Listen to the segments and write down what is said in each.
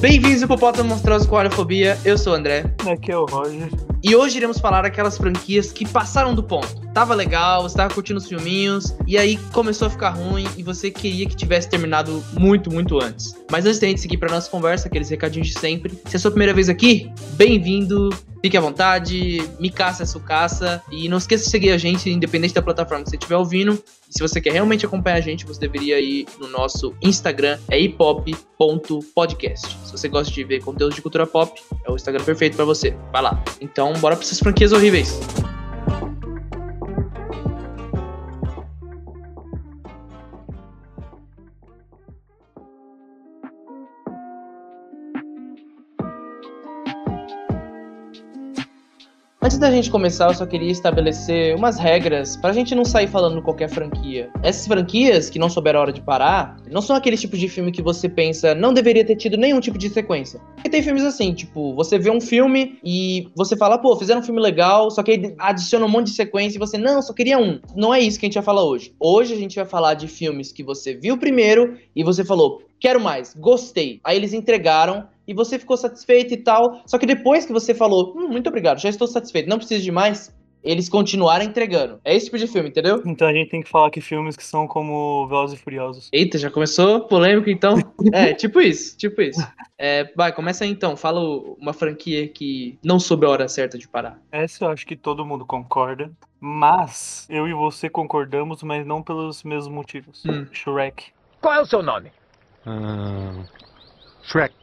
Bem-vindos ao Hipopótamo Monstruoso com Aerofobia, eu sou o André. Aqui é o Roger. E hoje iremos falar aquelas franquias que passaram do ponto. Tava legal, você tava curtindo os filminhos, e aí começou a ficar ruim e você queria que tivesse terminado muito, muito antes. Mas antes da gente seguir pra nossa conversa, aqueles recadinhos de sempre. Se é a sua primeira vez aqui, bem-vindo, fique à vontade, me caça, sucaça. E não esqueça de seguir a gente, independente da plataforma que você estiver ouvindo. E se você quer realmente acompanhar a gente, você deveria ir no nosso Instagram, é hipop.podcast. Se você gosta de ver conteúdo de cultura pop, é o Instagram perfeito pra você. Vai lá. Então, bora pra essas franquias horríveis. Antes da gente começar, eu só queria estabelecer umas regras pra gente não sair falando qualquer franquia. Essas franquias que não souberam a hora de parar, não são aqueles tipos de filme que você pensa não deveria ter tido nenhum tipo de sequência. Porque tem filmes assim, tipo, você vê um filme e você fala, pô, fizeram um filme legal, só que adiciona um monte de sequência e você, não, só queria um. Não é isso que a gente vai falar hoje. Hoje a gente vai falar de filmes que você viu primeiro e você falou, quero mais, gostei. Aí eles entregaram e você ficou satisfeito e tal. Só que depois que você falou, hum, muito obrigado, já estou satisfeito, não preciso de mais, eles continuaram entregando. É esse tipo de filme, entendeu? Então a gente tem que falar que filmes que são como Velozes e Furiosos. Eita, já começou polêmico então? é, tipo isso, tipo isso. É, vai, começa aí então. Fala uma franquia que não soube a hora certa de parar. Essa eu acho que todo mundo concorda. Mas eu e você concordamos, mas não pelos mesmos motivos. Hum. Shrek. Qual é o seu nome? Ah, Shrek.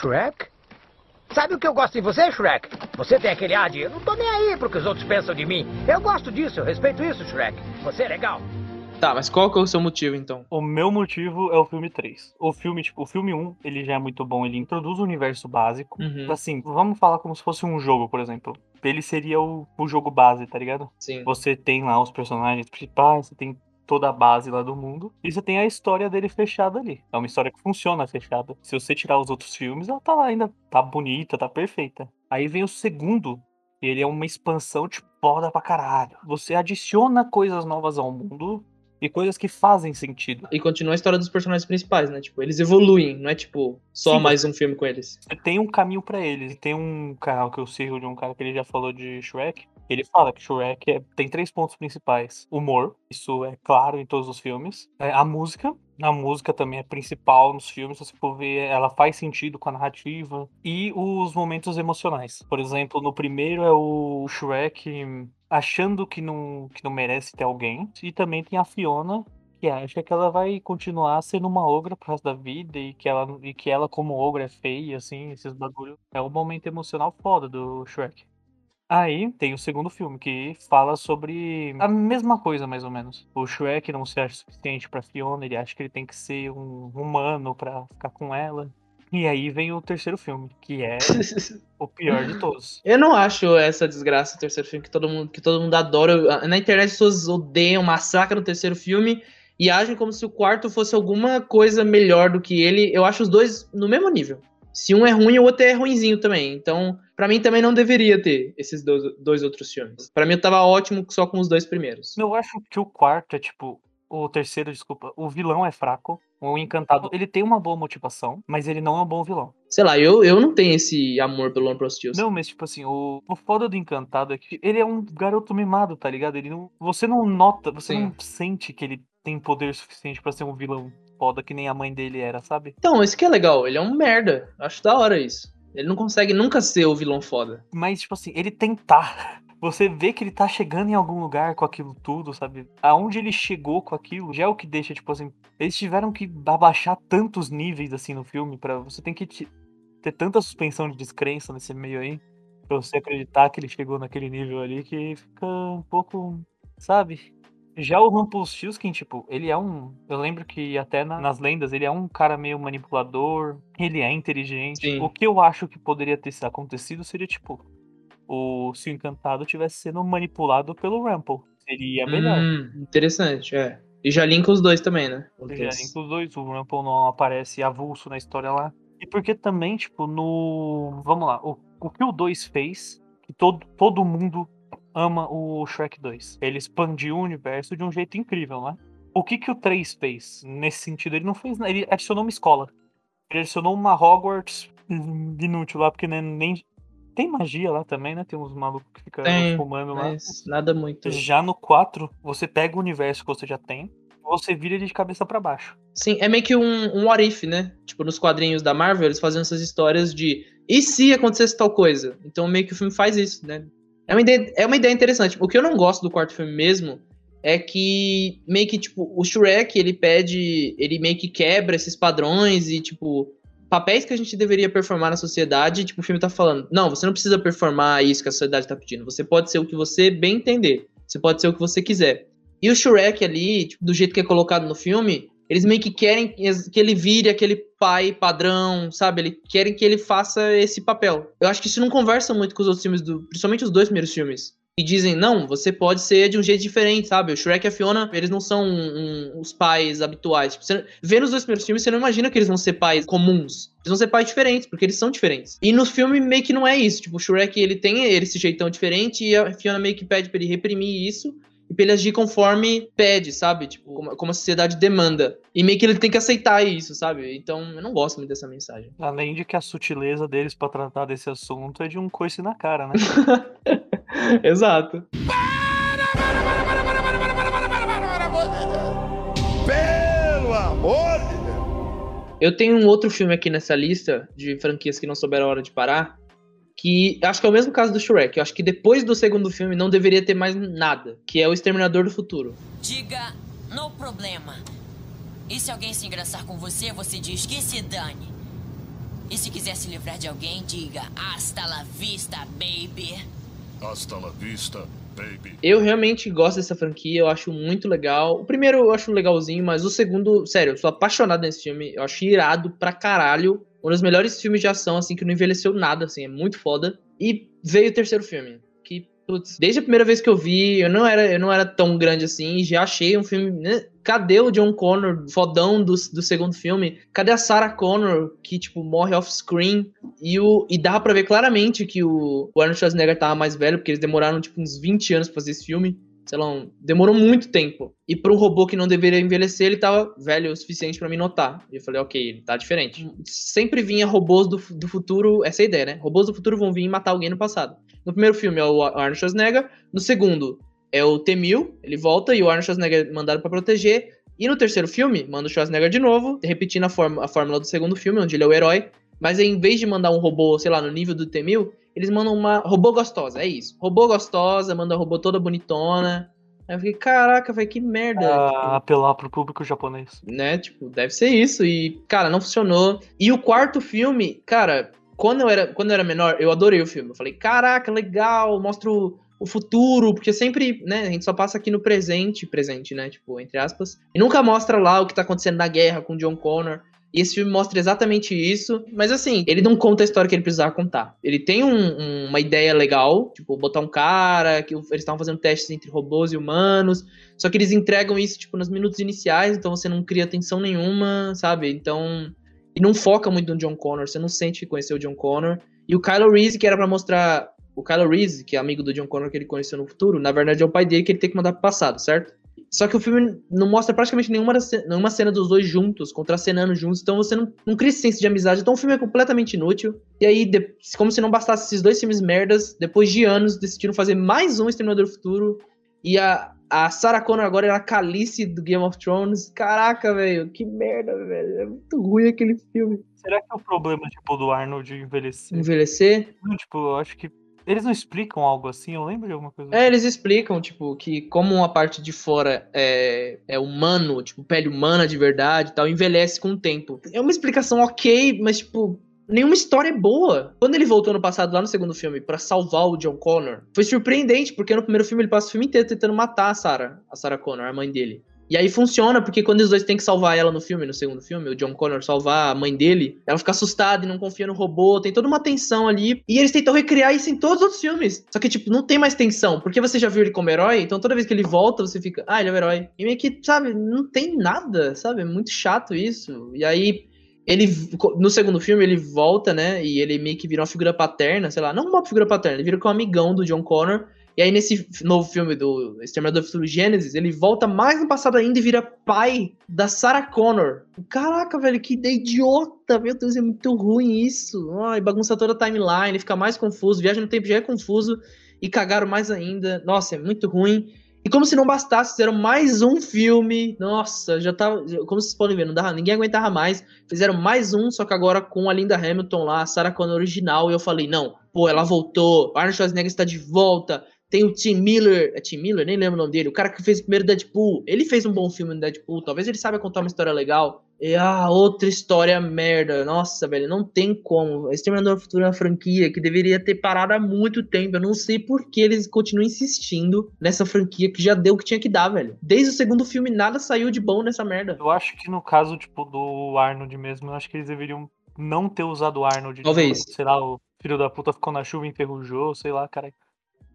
Shrek? Sabe o que eu gosto em você, Shrek? Você tem aquele ar de eu não tô nem aí pro que os outros pensam de mim. Eu gosto disso, eu respeito isso, Shrek. Você é legal. Tá, mas qual que é o seu motivo então? O meu motivo é o filme 3. O filme, tipo, o filme 1, ele já é muito bom, ele introduz o universo básico. Uhum. Assim, vamos falar como se fosse um jogo, por exemplo. Ele seria o, o jogo base, tá ligado? Sim. Você tem lá os personagens principais, você tem toda a base lá do mundo. E você tem a história dele fechada ali. É uma história que funciona fechada. Se você tirar os outros filmes, ela tá lá ainda, tá bonita, tá perfeita. Aí vem o segundo, e ele é uma expansão de foda pra caralho. Você adiciona coisas novas ao mundo e coisas que fazem sentido. E continua a história dos personagens principais, né? Tipo, eles evoluem, não é tipo só Sim. mais um filme com eles. Tem um caminho pra eles. Tem um canal que eu sigo de um cara que ele já falou de Shrek. Ele fala que Shrek é- tem três pontos principais: humor, isso é claro em todos os filmes. É, a música, a música também é principal nos filmes. Se você for ver, ela faz sentido com a narrativa. E os momentos emocionais. Por exemplo, no primeiro é o Shrek achando que não, que não merece ter alguém. E também tem a Fiona. Que acha que ela vai continuar sendo uma ogra pro resto da vida e que ela, e que ela como ogra, é feia, assim, esses bagulho. É um momento emocional foda do Shrek. Aí tem o segundo filme, que fala sobre a mesma coisa, mais ou menos. O Shrek não se acha suficiente pra Fiona, ele acha que ele tem que ser um humano pra ficar com ela. E aí vem o terceiro filme, que é o pior de todos. Eu não acho essa desgraça o terceiro filme que todo mundo, que todo mundo adora. Na internet as pessoas odeiam, massacram o terceiro filme e agem como se o quarto fosse alguma coisa melhor do que ele. Eu acho os dois no mesmo nível. Se um é ruim, o outro é ruinzinho também. Então, pra mim também não deveria ter esses dois, dois outros filmes. Pra mim eu tava ótimo só com os dois primeiros. Eu acho que o quarto é tipo. O terceiro, desculpa, o vilão é fraco. O encantado, ele tem uma boa motivação, mas ele não é um bom vilão. Sei lá, eu, eu não tenho esse amor pelo Stilson. Não, mas tipo assim, o, o foda do Encantado é que ele é um garoto mimado, tá ligado? Ele não, você não nota, você Sim. não sente que ele tem poder suficiente pra ser um vilão foda que nem a mãe dele era, sabe? Então, isso que é legal. Ele é um merda. Acho da hora isso. Ele não consegue nunca ser o vilão foda. Mas, tipo assim, ele tentar. Você vê que ele tá chegando em algum lugar com aquilo tudo, sabe? Aonde ele chegou com aquilo já é o que deixa, tipo assim. Eles tiveram que abaixar tantos níveis assim no filme para Você tem que te- ter tanta suspensão de descrença nesse meio aí. Pra você acreditar que ele chegou naquele nível ali que fica um pouco. Sabe? Já o Rumpelstiltskin, tipo, ele é um. Eu lembro que até na- nas lendas ele é um cara meio manipulador, ele é inteligente. Sim. O que eu acho que poderia ter acontecido seria, tipo, o se o Encantado tivesse sendo manipulado pelo Rumple. Seria melhor. Hum, interessante, é. E já linka os dois também, né? Já linka os dois, o Rumple não aparece avulso na história lá. E porque também, tipo, no. Vamos lá, o, o que o 2 fez, que todo, todo mundo ama o Shrek 2. Ele expandiu o universo de um jeito incrível, né? O que, que o 3 fez nesse sentido? Ele não fez nada, ele adicionou uma escola. Ele adicionou uma Hogwarts inútil lá, porque né, nem. Tem magia lá também, né? Tem uns malucos que ficam fumando lá. Mas nada muito. Já no 4, você pega o universo que você já tem, você vira ele de cabeça pra baixo. Sim, é meio que um, um what if, né? Tipo, nos quadrinhos da Marvel, eles fazem essas histórias de e se acontecesse tal coisa? Então meio que o filme faz isso, né? É uma ideia, é uma ideia interessante. O que eu não gosto do quarto filme mesmo é que meio que, tipo, o Shrek, ele pede, ele meio que quebra esses padrões e, tipo, papéis que a gente deveria performar na sociedade, tipo, o filme tá falando, não, você não precisa performar isso que a sociedade tá pedindo, você pode ser o que você bem entender, você pode ser o que você quiser. E o Shrek ali, tipo, do jeito que é colocado no filme, eles meio que querem que ele vire aquele pai padrão, sabe? Eles querem que ele faça esse papel. Eu acho que isso não conversa muito com os outros filmes, do, principalmente os dois primeiros filmes. E dizem, não, você pode ser de um jeito diferente, sabe? O Shrek e a Fiona, eles não são um, um, os pais habituais. Tipo, você, vendo os dois primeiros filmes, você não imagina que eles vão ser pais comuns. Eles vão ser pais diferentes, porque eles são diferentes. E no filme meio que não é isso. Tipo, o Shrek, ele tem esse jeitão diferente e a Fiona meio que pede pra ele reprimir isso e pra ele agir conforme pede, sabe? Tipo, como, como, a sociedade demanda. E meio que ele tem que aceitar isso, sabe? Então, eu não gosto muito dessa mensagem. Além de que a sutileza deles para tratar desse assunto é de um coice na cara, né? Exato. Pelo amor de Deus! Eu tenho um outro filme aqui nessa lista de franquias que não souberam a hora de parar, que acho que é o mesmo caso do Shrek. Eu acho que depois do segundo filme não deveria ter mais nada, que é o Exterminador do Futuro. Diga, no problema. E se alguém se engraçar com você, você diz que se dane. E se quiser se livrar de alguém, diga hasta la vista, baby. Hasta la vista, baby. Eu realmente gosto dessa franquia, eu acho muito legal. O primeiro eu acho legalzinho, mas o segundo, sério, eu sou apaixonado nesse filme. Eu acho irado pra caralho um dos melhores filmes de ação, assim, que não envelheceu nada, assim, é muito foda. E veio o terceiro filme, que, putz, desde a primeira vez que eu vi, eu não era, eu não era tão grande assim, já achei um filme, né? Cadê o John Connor, fodão do, do segundo filme? Cadê a Sarah Connor, que, tipo, morre off-screen? E, o, e dá pra ver claramente que o, o Arnold Schwarzenegger tava mais velho, porque eles demoraram, tipo, uns 20 anos pra fazer esse filme sei lá, um, demorou muito tempo. E para um robô que não deveria envelhecer, ele tava velho o suficiente para mim notar. E eu falei, ok, ele tá diferente. Sempre vinha robôs do, do futuro, essa é a ideia, né? Robôs do futuro vão vir e matar alguém no passado. No primeiro filme é o Arnold Schwarzenegger, no segundo é o T-1000, ele volta e o Arnold Schwarzenegger é mandado para proteger. E no terceiro filme, manda o Schwarzenegger de novo, repetindo a, forma, a fórmula do segundo filme, onde ele é o herói. Mas em vez de mandar um robô, sei lá, no nível do T-1000, eles mandam uma robô gostosa, é isso. Robô gostosa, manda a robô toda bonitona, Aí eu fiquei, caraca, velho, que merda. Ah, tipo, apelar pro público japonês. Né, tipo, deve ser isso. E, cara, não funcionou. E o quarto filme, cara, quando eu era, quando eu era menor, eu adorei o filme. Eu falei, caraca, legal, mostra o, o futuro, porque sempre, né, a gente só passa aqui no presente, presente, né, tipo, entre aspas, e nunca mostra lá o que tá acontecendo na guerra com o John Connor. E esse filme mostra exatamente isso. Mas assim, ele não conta a história que ele precisava contar. Ele tem um, um, uma ideia legal, tipo, botar um cara, que eles estavam fazendo testes entre robôs e humanos. Só que eles entregam isso, tipo, nos minutos iniciais, então você não cria tensão nenhuma, sabe? Então. E não foca muito no John Connor, você não sente que conheceu o John Connor. E o Kylo Reese, que era para mostrar. O Kylo Reese, que é amigo do John Connor que ele conheceu no futuro, na verdade é o pai dele que ele tem que mandar pro passado, certo? Só que o filme não mostra praticamente nenhuma, nenhuma cena dos dois juntos, contracenando juntos, então você não, não cria esse senso de amizade. Então o filme é completamente inútil. E aí, de, como se não bastasse esses dois filmes merdas, depois de anos decidiram fazer mais um Exterminador do Futuro. E a, a Sarah Connor agora era a Calice do Game of Thrones. Caraca, velho, que merda, velho. É muito ruim aquele filme. Será que é o problema, tipo, do Arnold envelhecer? Envelhecer? Não, tipo, eu acho que eles não explicam algo assim? Eu lembro de alguma coisa É, eles explicam, tipo, que como uma parte de fora é, é humano, tipo, pele humana de verdade e tal, envelhece com o tempo. É uma explicação ok, mas, tipo, nenhuma história é boa. Quando ele voltou no passado, lá no segundo filme, para salvar o John Connor, foi surpreendente, porque no primeiro filme ele passa o filme inteiro tentando matar a Sarah, a Sarah Connor, a mãe dele. E aí funciona, porque quando os dois têm que salvar ela no filme, no segundo filme, o John Connor salvar a mãe dele, ela fica assustada e não confia no robô, tem toda uma tensão ali. E eles tentam recriar isso em todos os outros filmes. Só que, tipo, não tem mais tensão, porque você já viu ele como herói, então toda vez que ele volta, você fica, ah, ele é o herói. E meio que, sabe, não tem nada, sabe? É muito chato isso. E aí. Ele, no segundo filme, ele volta, né? E ele meio que vira uma figura paterna, sei lá, não uma figura paterna, ele vira com um amigão do John Connor E aí, nesse novo filme do Exterminador do Futuro Gênesis, ele volta mais no passado ainda e vira pai da Sarah Connor. Caraca, velho, que idiota! Meu Deus, é muito ruim isso. Ai, bagunça toda a timeline, fica mais confuso. Viagem no tempo já é confuso e cagaram mais ainda. Nossa, é muito ruim. E como se não bastasse, fizeram mais um filme. Nossa, já tava. já- Como vocês podem ver, não dava, ninguém aguentava mais. Fizeram mais um, só que agora com a Linda Hamilton lá, a Sarah Connor original. E eu falei, não, pô, ela voltou. Arnold Schwarzenegger está de volta. Tem o Tim Miller. É Tim Miller? Nem lembro o nome dele. O cara que fez o primeiro Deadpool. Ele fez um bom filme no Deadpool. Talvez ele saiba contar uma história legal. E ah, outra história merda. Nossa, velho, não tem como. Exterminador do Futuro é uma franquia que deveria ter parado há muito tempo. Eu não sei por que eles continuam insistindo nessa franquia que já deu o que tinha que dar, velho. Desde o segundo filme, nada saiu de bom nessa merda. Eu acho que no caso, tipo, do Arnold mesmo, eu acho que eles deveriam não ter usado o Arnold. Talvez. Tipo, sei lá, o filho da puta ficou na chuva e enferrujou, sei lá, cara.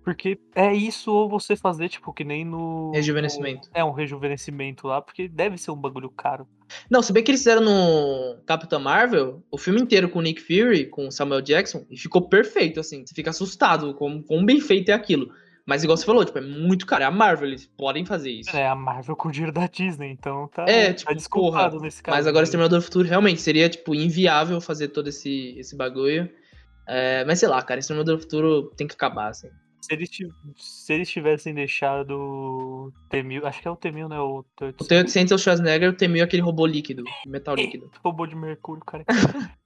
Porque é isso ou você fazer, tipo, que nem no. Rejuvenescimento. no- é, um rejuvenescimento lá, porque deve ser um bagulho caro. Não, se bem que eles fizeram no Capitã Marvel, o filme inteiro com o Nick Fury, com o Samuel Jackson, e ficou perfeito, assim. Você fica assustado com quão bem feito é aquilo. Mas igual você falou, tipo, é muito caro. É a Marvel, eles podem fazer isso. É a Marvel com o dinheiro da Disney, então tá, É, tá tipo, desculpado porra, nesse caso. Mas agora? Exterminador do Futuro realmente seria, tipo, inviável fazer todo esse, esse bagulho. É, mas sei lá, cara, Exterminador do Futuro tem que acabar, assim. Se eles, se eles tivessem deixado o T-1000, acho que é o T-1000, né? O, O T-800 é o Schwarzenegger, o T-1000 é aquele robô líquido, metal líquido. robô de mercúrio, cara.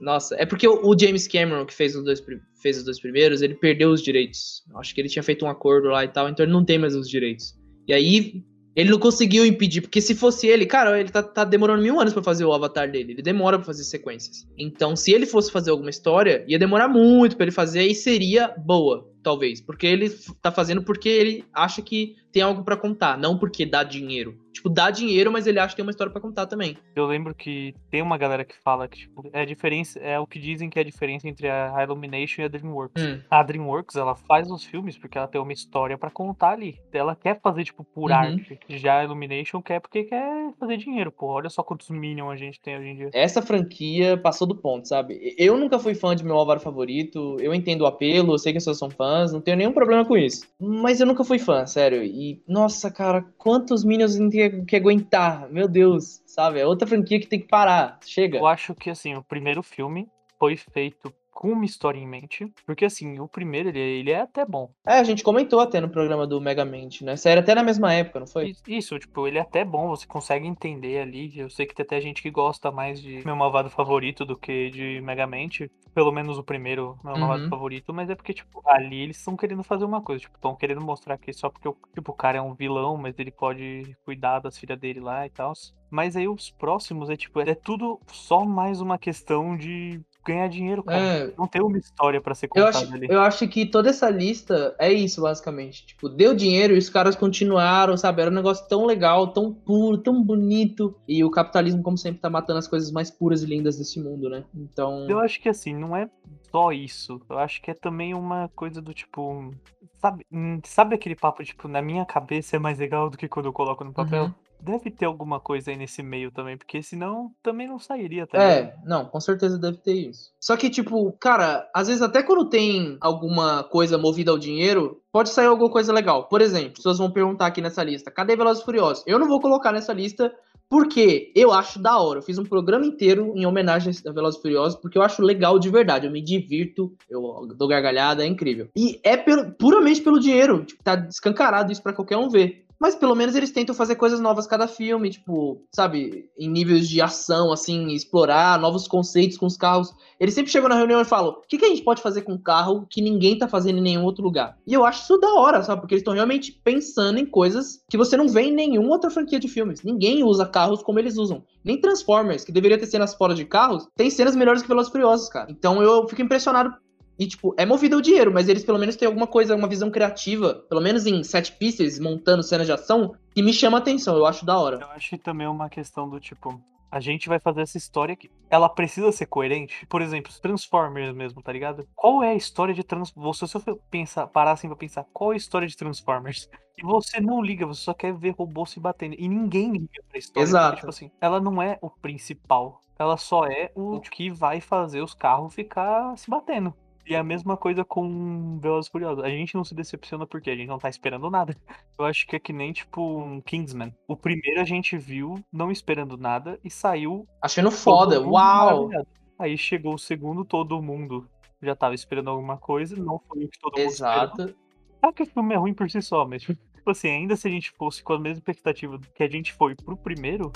Nossa, é porque o James Cameron, que fez os, dois, fez os dois primeiros, ele perdeu os direitos. Acho que ele tinha feito um acordo lá e tal, então ele não tem mais os direitos. E aí, ele não conseguiu impedir, porque se fosse ele, cara, ele tá, tá demorando mil anos pra fazer o avatar dele. Ele demora pra fazer sequências. Então, se ele fosse fazer alguma história, ia demorar muito pra ele fazer e seria boa, talvez. Porque ele tá fazendo porque ele acha que tem algo pra contar, não porque dá dinheiro. Tipo, dá dinheiro, mas ele acha que tem uma história pra contar também. Eu lembro que tem uma galera que fala que, tipo, é a diferença, é o que dizem que é a diferença entre a Illumination e a DreamWorks. Hum. A DreamWorks, ela faz os filmes porque ela tem uma história pra contar ali. Ela quer fazer, tipo, por Uhum. arte. Já a Illumination quer porque quer fazer dinheiro, pô. Olha só quantos Minions a gente tem hoje em dia. essa franquia passou do ponto, sabe? Eu nunca fui fã de meu Álvaro favorito, eu entendo o apelo, eu sei que as pessoas são fãs, não tenho nenhum problema com isso. Mas eu nunca fui fã, sério. E, nossa, cara, quantos Minions tem que, que aguentar? Meu Deus, sabe? É outra franquia que tem que parar. Chega. Eu acho que, assim, o primeiro filme foi feito com uma história em mente. Porque, assim, o primeiro, ele, ele é até bom. É, a gente comentou até no programa do Megamente, né? Sério, até na mesma época, não foi? Is- Isso, tipo, ele é até bom, você consegue entender ali. Eu sei que tem até gente que gosta mais de meu malvado favorito do que de Megamente. Pelo menos o primeiro, meu malvado Uhum. favorito, mas é porque, tipo, ali eles estão querendo fazer uma coisa, tipo, estão querendo mostrar que só porque tipo, o cara é um vilão, mas ele pode cuidar das filhas dele lá e tal. Mas aí os próximos é, tipo, é tudo só mais uma questão de ganhar dinheiro, cara. É, Não tem uma história pra ser Eu contada acho, ali. eu acho que toda essa lista é isso, basicamente. Tipo, deu dinheiro e os caras continuaram, sabe? Era um negócio tão legal, tão puro, tão bonito. E o capitalismo, como sempre, tá matando as coisas mais puras e lindas desse mundo, né? Então. Eu acho que assim, não é só isso. Eu acho que é também uma coisa do tipo. Sabe, hum, sabe aquele papo, tipo, na minha cabeça é mais legal do que quando eu coloco no papel? Uhum. Deve ter alguma coisa aí nesse meio também, porque senão também não sairia, tá ligado? É, não, com certeza deve ter isso. Só que, tipo, cara, às vezes até quando tem alguma coisa movida ao dinheiro, pode sair alguma coisa legal. Por exemplo, as pessoas vão perguntar aqui nessa lista, cadê Velozes e Furiosos? Eu não vou colocar nessa lista porque eu acho da hora. Eu fiz um programa inteiro em homenagem a Velozes e Furiosos porque eu acho legal de verdade. Eu me divirto, eu dou gargalhada, é incrível. E é pelo- puramente pelo dinheiro. Tipo, tá escancarado isso pra qualquer um ver. Mas pelo menos eles tentam fazer coisas novas cada filme, tipo, sabe, em níveis de ação, assim, explorar novos conceitos com os carros. Eles sempre chegam na reunião e falam: o que, que a gente pode fazer com um carro que ninguém tá fazendo em nenhum outro lugar? E eu acho isso da hora, sabe? Porque eles estão realmente pensando em coisas que você não vê em nenhuma outra franquia de filmes. Ninguém usa carros como eles usam. Nem Transformers, que deveria ter cenas fora de carros, tem cenas melhores que Velozes Furiosos, cara. Então eu fico impressionado e, tipo, é movido ao dinheiro, mas eles pelo menos têm alguma coisa, uma visão criativa, pelo menos em set pieces, montando cenas de ação, que me chama a atenção, eu acho da hora. Eu acho que também é uma questão do tipo. A gente vai fazer essa história que ela precisa ser coerente. Por exemplo, os Transformers mesmo, tá ligado? Qual é a história de Transformers? Se você for pensar, parar assim pra pensar, qual é a história de Transformers? E você não liga, você só quer ver robô se batendo. E ninguém liga pra história. porque, Exato. tipo assim, ela não é o principal. Ela só é o que vai fazer os carros ficar se batendo. E a mesma coisa com Velozes e Furiosos. A gente não se decepciona porque a gente não tá esperando nada. Eu acho que é que nem, tipo, um Kingsman. O primeiro a gente viu não esperando nada e saiu Achando foda, uau! maravilhado. Aí chegou o segundo, todo mundo já tava esperando alguma coisa, não foi o que todo mundo esperou. Exato. Sabe que o filme é ruim por si só, mas, tipo assim, ainda se a gente fosse com a mesma expectativa que a gente foi pro primeiro,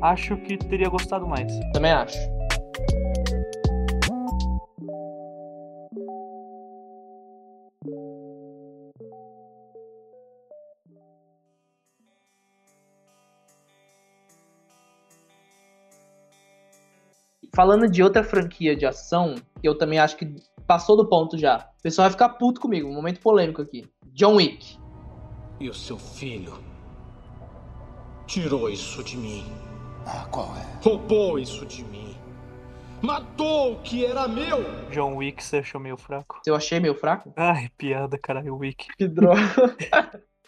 acho que teria gostado mais. Também acho. Falando de outra franquia de ação, que eu também acho que passou do ponto já. O pessoal vai ficar puto comigo, um momento polêmico aqui. John Wick. E o seu filho tirou isso de mim. Ah, qual é? Roubou isso de mim. Matou o que era meu. John Wick você achou meio fraco? Eu achei meio fraco. Ai, piada, caralho, Wick. Que droga.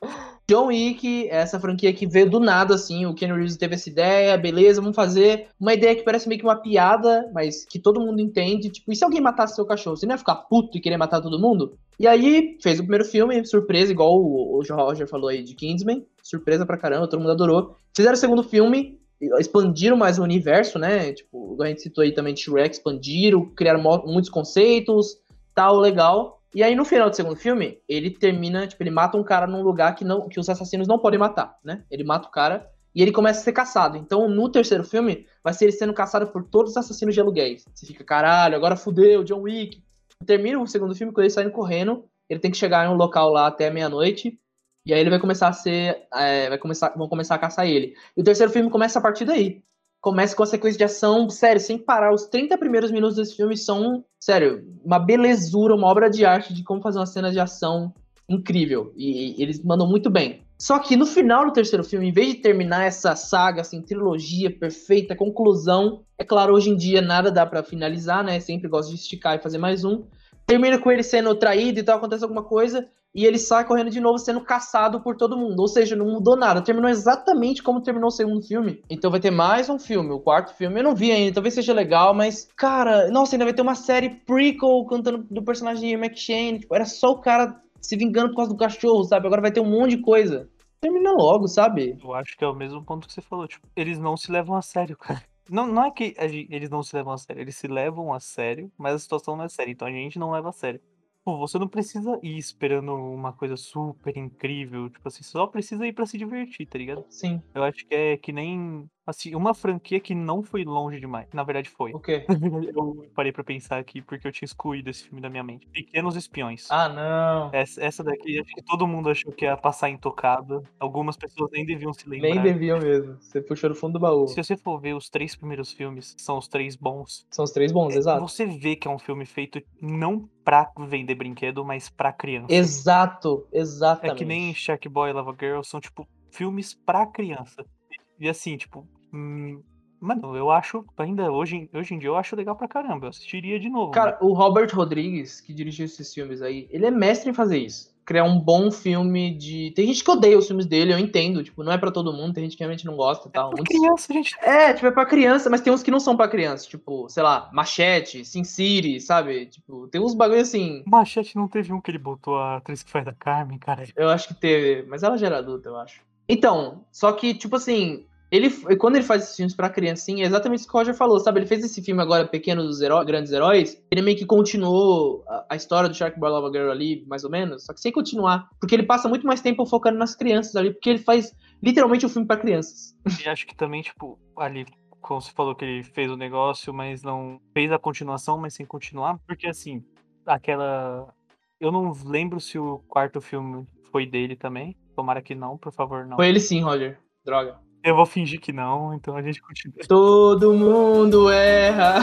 John Wick, essa franquia que veio do nada, assim, o Ken Reeves teve essa ideia, beleza, vamos fazer uma ideia que parece meio que uma piada, mas que todo mundo entende, tipo, e se alguém matasse seu cachorro, você não ia ficar puto e querer matar todo mundo? E aí, fez o primeiro filme, surpresa, igual o, o Roger falou aí de Kingsman, surpresa pra caramba, todo mundo adorou. Fizeram o segundo filme, expandiram mais o universo, né, tipo, a gente citou aí também de Shrek, expandiram, criaram muitos conceitos, tal, legal. E aí, no final do segundo filme, ele termina, tipo, ele mata um cara num lugar que, não, que os assassinos não podem matar, né? Ele mata o cara e ele começa a ser caçado. Então, no terceiro filme, vai ser ele sendo caçado por todos os assassinos de aluguéis. Você fica, caralho, agora fudeu, John Wick. Termina o segundo filme com ele saindo correndo. Ele tem que chegar em um local lá até meia-noite. E aí ele vai começar a ser. é, vai começar, vão começar a caçar ele. E o terceiro filme começa a partir daí. Começa com a sequência de ação, sério, sem parar. Os 30 primeiros minutos desse filme são, sério, uma belezura, uma obra de arte de como fazer uma cena de ação incrível. E, e eles mandam muito bem. Só que no final do terceiro filme, em vez de terminar essa saga, assim, trilogia perfeita, conclusão, é claro, hoje em dia nada dá pra finalizar, né? Sempre gosto de esticar e fazer mais um. Termina com ele sendo traído e tal, acontece alguma coisa, e ele sai correndo de novo sendo caçado por todo mundo. Ou seja, não mudou nada. Terminou exatamente como terminou o segundo filme. Então vai ter mais um filme, o quarto filme. Eu não vi ainda, talvez seja legal, mas, cara, nossa, ainda vai ter uma série prequel cantando do personagem de McShane. Tipo, era só o cara se vingando por causa do cachorro, sabe? Agora vai ter um monte de coisa. Termina logo, sabe? Eu acho que é o mesmo ponto que você falou, tipo, eles não se levam a sério, cara. Não, não é que a gen- eles não se levam a sério, eles se levam a sério, mas a situação não é séria, então a gente não leva a sério. Pô, você não precisa ir esperando uma coisa super incrível, tipo assim, só precisa ir pra se divertir, tá ligado? Sim. Eu acho que é que nem, assim, uma franquia que não foi longe demais. Na verdade foi. O quê? Eu parei pra pensar aqui porque eu tinha excluído esse filme da minha mente. Pequenos Espiões. Ah, não. Essa, essa daqui, acho que todo mundo achou que ia passar intocada. Algumas pessoas nem deviam se lembrar. Nem deviam mesmo. Você puxou do fundo do baú. Se você for ver os três primeiros filmes, são os três bons. São os três bons, exato. Você vê que é um filme feito não pra vender brinquedo, mas pra criança. Exato, É exatamente. que nem Shark Boy e Lava Girl, são tipo filmes pra criança. E assim, tipo. Hum, mano, eu acho, ainda hoje, em- hoje em dia, eu acho legal pra caramba. Eu assistiria de novo. Cara, o Robert Rodrigues, que dirigiu esses filmes aí, ele é mestre em fazer isso. Criar um bom filme de. Tem gente que odeia os filmes dele, eu entendo. Tipo, não é pra todo mundo, tem gente que realmente não gosta e tal. Pra Muitos- criança, gente. É, tipo, é pra criança, mas tem uns que não são pra criança. Tipo, sei lá, Machete, Sin City, sabe? Tipo, tem uns bagulho assim. Machete não teve um que ele botou a atriz que faz da Carmen, cara. Eu acho que teve, mas ela já era adulta, eu acho. Então, só que, tipo assim, ele, quando ele faz esses filmes pra criancinha, é exatamente isso que o Roger falou, sabe? Ele fez esse filme agora, Pequenos Heró- Grandes Heróis, ele meio que continuou a, a história do Shark Boy Lava Girl ali, mais ou menos, só que sem continuar. Porque ele passa muito mais tempo focando nas crianças ali, porque ele faz literalmente um filme pra crianças. E acho que também, tipo, ali, como você falou que ele fez o negócio, mas não fez a continuação, mas sem continuar. Porque assim, aquela. Eu não lembro se o quarto filme foi dele também. Tomara que não, por favor, não. Foi ele sim, Roger. Droga. Eu vou fingir que não, então a gente continua. Todo mundo erra.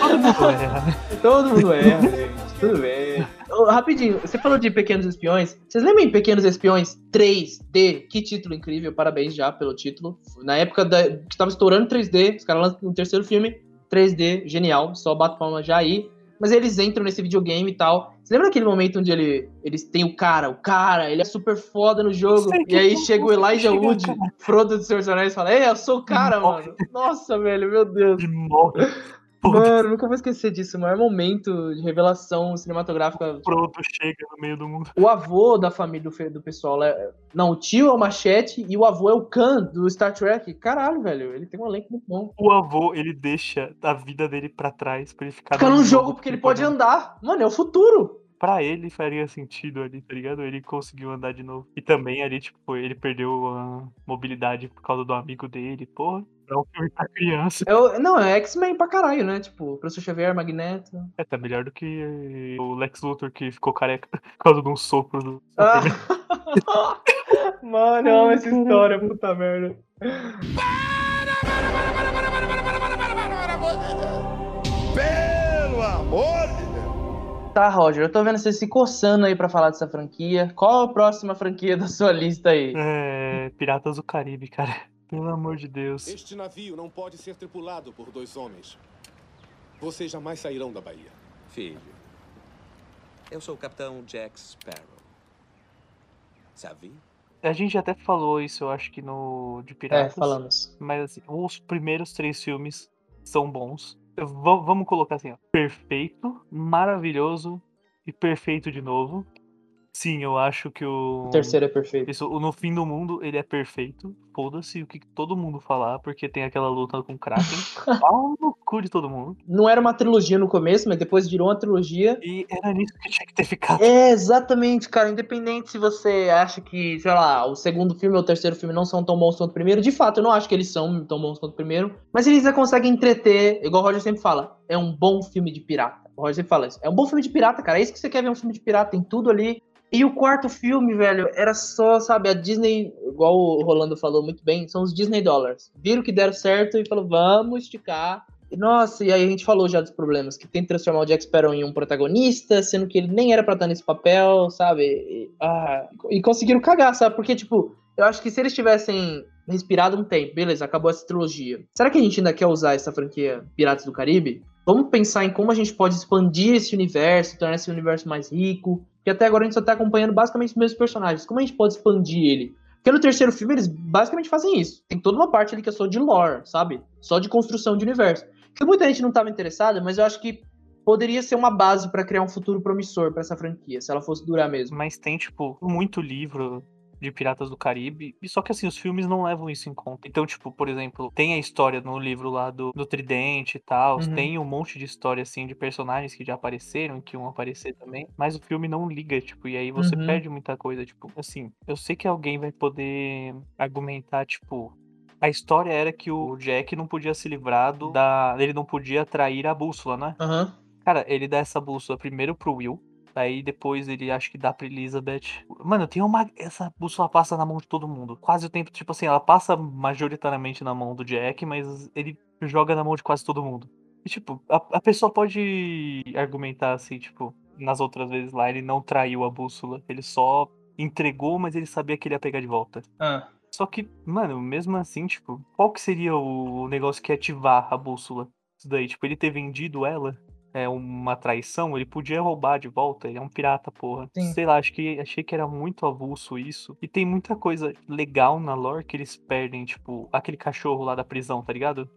Todo mundo erra. Todo mundo erra, gente. Tudo bem. Ô, rapidinho, você falou de Pequenos Espiões. Vocês lembram em Pequenos Espiões 3D? Que título incrível, parabéns já pelo título. Na época da, que tava estourando 3D, os caras lançam um terceiro filme, 3D, genial, só bato palma já aí. Mas eles entram nesse videogame e tal. Você lembra aquele momento onde ele, eles têm o cara, o cara, ele é super foda no jogo, Sei e aí chega o Elijah Wood. Frodo do Senhor dos Anéis, e fala, Ei, eu sou o cara, mano. Nossa, velho, meu Deus. Foda-se. Mano, nunca vou esquecer disso. O maior momento de revelação cinematográfica. Pronto, chega no meio do mundo. O avô da família do, do pessoal. é- Não, o tio é o Machete e o avô é o Khan do Star Trek. Caralho, velho. Ele tem um elenco muito bom. O avô, ele deixa a vida dele pra trás pra ele ficar Fica num jogo porque ele pode andar. Mano, é o futuro. Pra ele faria sentido ali, tá ligado? Ele conseguiu andar de novo. E também ali, tipo, ele perdeu a mobilidade por causa do amigo dele. Porra, é um filme pra criança. É o- Não, é X-Men pra caralho, né? Tipo, Professor Xavier, Magneto. É, tá melhor do que o Lex Luthor que ficou careca por causa de um sopro do. Ah. Mano, eu amo essa história, puta merda. Pelo amor de Deus! Tá, Roger, eu tô vendo você se coçando aí pra falar dessa franquia. Qual a próxima franquia da sua lista aí? É. Piratas do Caribe, cara. Pelo amor de Deus. Este navio não pode ser tripulado por dois homens. Vocês jamais sairão da Bahia. Filho, eu sou o capitão Jack Sparrow. Sabe? A gente até falou isso, eu acho que no. De É, Piratas. falamos. Mas assim, os primeiros três filmes são bons. V- vamos colocar assim, ó. Perfeito, maravilhoso e perfeito de novo. Sim, eu acho que o. O terceiro é perfeito. Isso, o No Fim do Mundo, ele é perfeito. Foda-se o que todo mundo falar, porque tem aquela luta com o Kraken. Pau no cu de todo mundo. Não era uma trilogia no começo, mas depois virou uma trilogia. E era nisso que tinha que ter ficado. É, exatamente, cara. Independente se você acha que, sei lá, o segundo filme ou o terceiro filme não são tão bons quanto o primeiro, de fato, eu não acho que eles são tão bons quanto o primeiro, mas eles já conseguem entreter, igual o Roger sempre fala, é um bom filme de pirata. O Roger sempre fala isso. É um bom filme de pirata, cara. É isso que você quer ver um filme de pirata, tem tudo ali. E o quarto filme, velho, era só, sabe, a Disney, igual o Rolando falou muito bem, são os Disney Dollars. Viram que deram certo e falou, vamos esticar. E, Nossa, e aí a gente falou já dos problemas, que tem que transformar o Jack Sparrow em um protagonista, sendo que ele nem era pra estar nesse papel, sabe? E, ah, e conseguiram cagar, sabe? Porque, tipo, eu acho que se eles tivessem respirado um tempo, beleza, acabou essa trilogia. Será que a gente ainda quer usar essa franquia Piratas do Caribe? Vamos pensar em como a gente pode expandir esse universo, tornar esse universo mais rico. Porque até agora a gente só tá acompanhando basicamente os mesmos personagens. Como a gente pode expandir ele? Porque no terceiro filme eles basicamente fazem isso. Tem toda uma parte ali que é só de lore, sabe? Só de construção de universo. Que muita gente não estava interessada, mas eu acho que poderia ser uma base pra criar um futuro promissor pra essa franquia, se ela fosse durar mesmo. Mas tem, tipo, muito livro de Piratas do Caribe. E só que assim, os filmes não levam isso em conta. Então, tipo, por exemplo, tem a história no livro lá do, do Tridente e tal. Uhum. Tem um monte de história, assim, de personagens que já apareceram, que iam aparecer também. Mas o filme não liga, tipo, e aí você Uhum. perde muita coisa. Tipo, assim, eu sei que alguém vai poder argumentar, tipo. A história era que o Jack não podia se livrar do, da. Ele não podia trair a bússola, né? Aham. Cara, ele dá essa bússola primeiro pro Will. Aí depois ele acho que dá pra Elizabeth. Mano, tem uma. Essa bússola passa na mão de todo mundo. Quase o tempo, tipo assim, ela passa majoritariamente na mão do Jack, mas ele joga na mão de quase todo mundo. E tipo, a, a pessoa pode argumentar assim, tipo, nas outras vezes lá, ele não traiu a bússola. Ele só entregou, mas ele sabia que ele ia pegar de volta. Ah. Só que, mano, mesmo assim, tipo, qual que seria o negócio que ia ativar a bússola? Isso daí, tipo, ele ter vendido ela é uma traição, ele podia roubar de volta, ele é um pirata, porra. Sim. Sei lá, acho que achei que era muito avulso isso. E tem muita coisa legal na lore que eles perdem, tipo, aquele cachorro lá da prisão, tá ligado?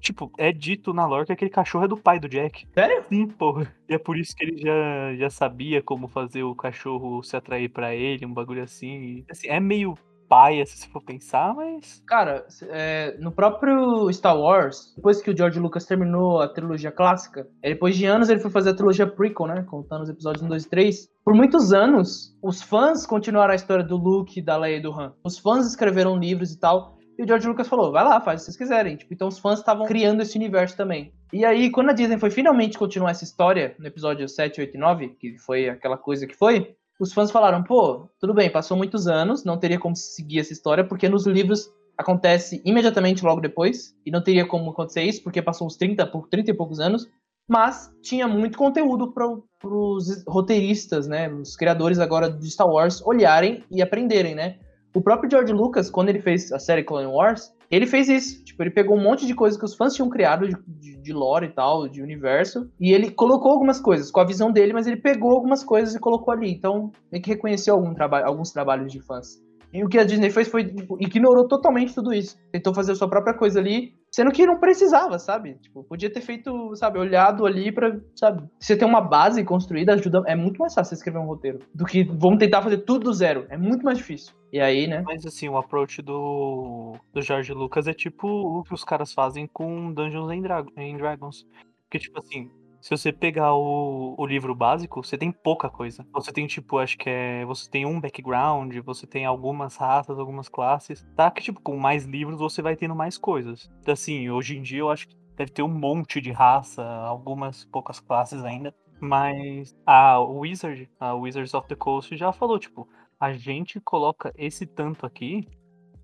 Tipo, é dito na lore que aquele cachorro é do pai do Jack. Sério? Sim, porra. E é por isso que ele já, já sabia como fazer o cachorro se atrair pra ele, um bagulho assim. Assim, é meio paia, se for pensar, mas. Cara, é, no próprio Star Wars, depois que o George Lucas terminou a trilogia clássica, é, depois de anos ele foi fazer a trilogia prequel, né? Contando os episódios 1, 2 e 3. Por muitos anos, os fãs continuaram a história do Luke, da Leia e do Han. Os fãs escreveram livros e tal. E o George Lucas falou, vai lá, faz o que vocês quiserem. Tipo, então os fãs estavam criando esse universo também. E aí, quando a Disney foi finalmente continuar essa história, no episódio 7, 8 e 9, que foi aquela coisa que foi, os fãs falaram, pô, tudo bem, passou muitos anos, não teria como seguir essa história, porque nos livros acontece imediatamente logo depois, e não teria como acontecer isso, porque passou uns 30, por 30 e poucos anos, mas tinha muito conteúdo para os roteiristas, né, os criadores agora de Star Wars olharem e aprenderem, né. O próprio George Lucas, quando ele fez a série Clone Wars, ele fez isso. Tipo, ele pegou um monte de coisas que os fãs tinham criado de, de, de lore e tal, de universo, e ele colocou algumas coisas com a visão dele, mas ele pegou algumas coisas e colocou ali. Então, tem que reconhecer algum traba alguns trabalhos de fãs. E o que a Disney fez foi tipo, ignorou totalmente tudo isso. Tentou fazer a sua própria coisa ali, Sendo que não precisava, sabe? Tipo, podia ter feito, sabe, olhado ali pra, sabe? Você ter uma base construída ajuda. É muito mais fácil você escrever um roteiro do que vamos tentar fazer tudo do zero. É muito mais difícil. E aí, né? Mas assim, o approach do, do George Lucas é tipo o que os caras fazem com Dungeons and Dra- and Dragons. Porque, tipo assim, se você pegar o, o livro básico, você tem pouca coisa. Você tem, tipo, acho que é. Você tem um background, você tem algumas raças, algumas classes. Tá? Que, tipo, com mais livros você vai tendo mais coisas. Então, assim, hoje em dia eu acho que deve ter um monte de raça, algumas poucas classes ainda. Mas a Wizard, a Wizards of the Coast já falou, tipo, a gente coloca esse tanto aqui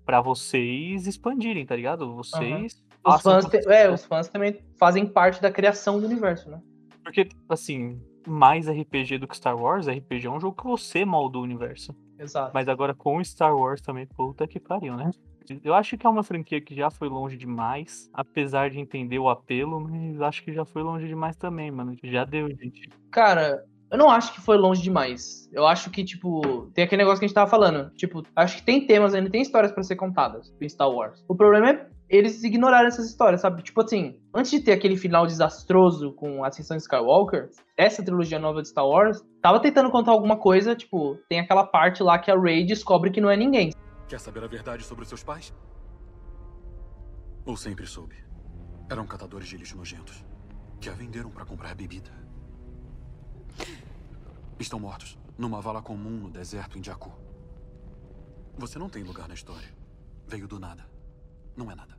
pra vocês expandirem, tá ligado? Vocês. Os façam fãs, te- é, os fãs também fazem parte da criação do universo, né? Porque, assim, mais RPG do que Star Wars, RPG é um jogo que você molda o universo. Exato. Mas agora com Star Wars também, puta que pariu, né? Eu acho que é uma franquia que já foi longe demais, apesar de entender o apelo, mas acho que já foi longe demais também, mano. Já deu, gente. Cara, eu não acho que foi longe demais. Eu acho que, tipo, tem aquele negócio que a gente tava falando. Tipo, acho que tem temas ainda, tem histórias pra ser contadas em Star Wars. O problema é eles ignoraram essas histórias, sabe? Tipo assim, antes de ter aquele final desastroso com a Ascensão Skywalker, essa trilogia nova de Star Wars tava tentando contar alguma coisa, tipo, tem aquela parte lá que a Rey descobre que não é ninguém. Quer saber a verdade sobre seus pais? Ou sempre soube? Eram catadores de lixo nojentos que a venderam para comprar bebida. Estão mortos numa vala comum no deserto em Jakku. Você não tem lugar na história. Veio do nada. Não é nada.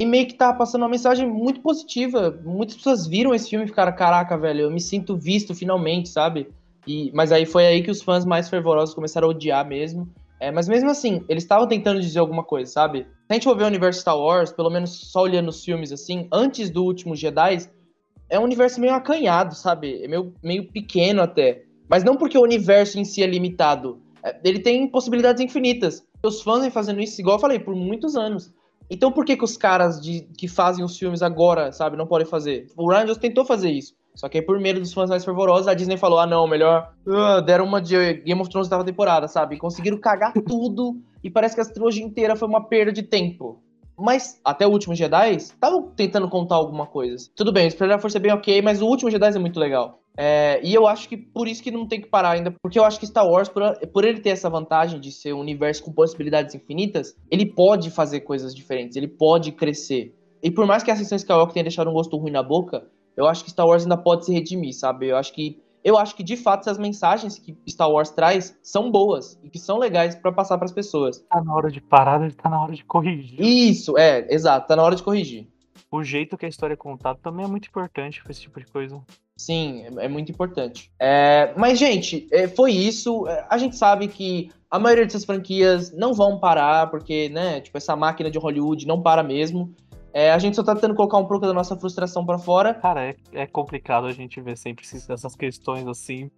E meio que tá passando uma mensagem muito positiva. Muitas pessoas viram esse filme e ficaram, caraca, velho, eu me sinto visto finalmente, sabe? E, mas aí foi aí que os fãs mais fervorosos começaram a odiar mesmo. É, mas mesmo assim, eles estavam tentando dizer alguma coisa, sabe? Se a gente for ver o universo Star Wars, pelo menos só olhando os filmes assim, antes do último Jedi, é um universo meio acanhado, sabe? É meio, meio pequeno até. Mas não porque o universo em si é limitado. É, Ele tem possibilidades infinitas. Os fãs vêm fazendo isso, igual eu falei, por muitos anos. Então por que, que os caras de, que fazem os filmes agora, sabe, não podem fazer? O Ryan Johnson tentou fazer isso. Só que aí, por medo dos fãs mais fervorosos, a Disney falou: ah, não, melhor. ah, deram uma de Game of Thrones da temporada, sabe? Conseguiram cagar tudo e parece que a trilogia inteira foi uma perda de tempo. Mas até o último Jedi, estavam tentando contar alguma coisa. Tudo bem, o da Força é bem ok, mas o último Jedi é muito legal. É, e eu acho que por isso que não tem que parar ainda, porque eu acho que Star Wars, por, por ele ter essa vantagem de ser um universo com possibilidades infinitas, ele pode fazer coisas diferentes, ele pode crescer. E por mais que a Ascensão Skywalker tenha deixado um gosto ruim na boca, eu acho que Star Wars ainda pode se redimir, sabe? Eu acho que eu acho que de fato essas mensagens que Star Wars traz são boas e que são legais pra passar pras pessoas. Tá na hora de parar, ele tá na hora de corrigir. Isso, é, exato, tá na hora de corrigir. O jeito que a história é contada também é muito importante pra esse tipo de coisa. Sim, é, é muito importante. É, mas, gente, é, foi isso. É, A gente sabe que a maioria dessas franquias não vão parar, porque, né, tipo, essa máquina de Hollywood não para mesmo. É, a gente só tá tentando colocar um pouco da nossa frustração pra fora. Cara, é, é complicado a gente ver sempre essas questões assim,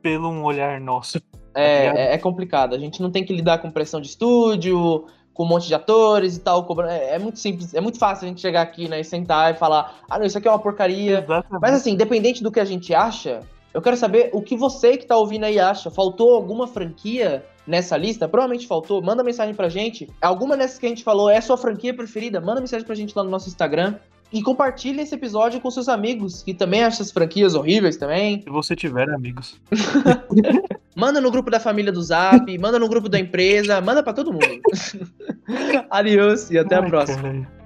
pelo um olhar nosso. É, é, é complicado. A gente não tem que lidar com pressão de estúdio, com um monte de atores e tal. cobra- É, é muito simples, é muito fácil a gente chegar aqui, né, e sentar e falar: ah, não, isso aqui é uma porcaria. Exatamente. Mas assim, independente do que a gente acha, eu quero saber o que você que tá ouvindo aí acha. Faltou alguma franquia nessa lista? Provavelmente faltou. Manda mensagem pra gente. Alguma dessas que a gente falou é a sua franquia preferida? Manda mensagem pra gente lá no nosso Instagram. E compartilhe esse episódio com seus amigos, que também acham essas franquias horríveis também. Se você tiver amigos. Manda no grupo da família do Zap, manda no grupo da empresa, manda pra todo mundo. Adiós e até a Ai, próxima. caralho.